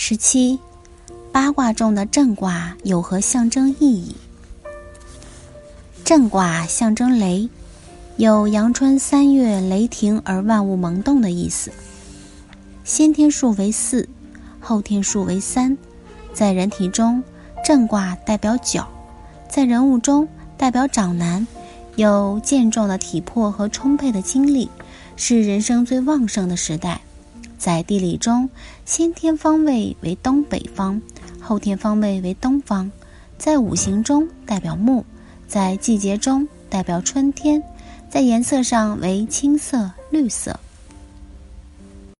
十七，八卦中的震卦有何象征意义？震卦象征雷，有阳春三月雷霆而万物萌动的意思。先天数为四，后天数为三。在人体中，震卦代表脚；在人物中，代表长男，有健壮的体魄和充沛的精力，是人生最旺盛的时代。在地理中，先天方位为东北方，后天方位为东方。在五行中代表木，在季节中代表春天，在颜色上为青色、绿色。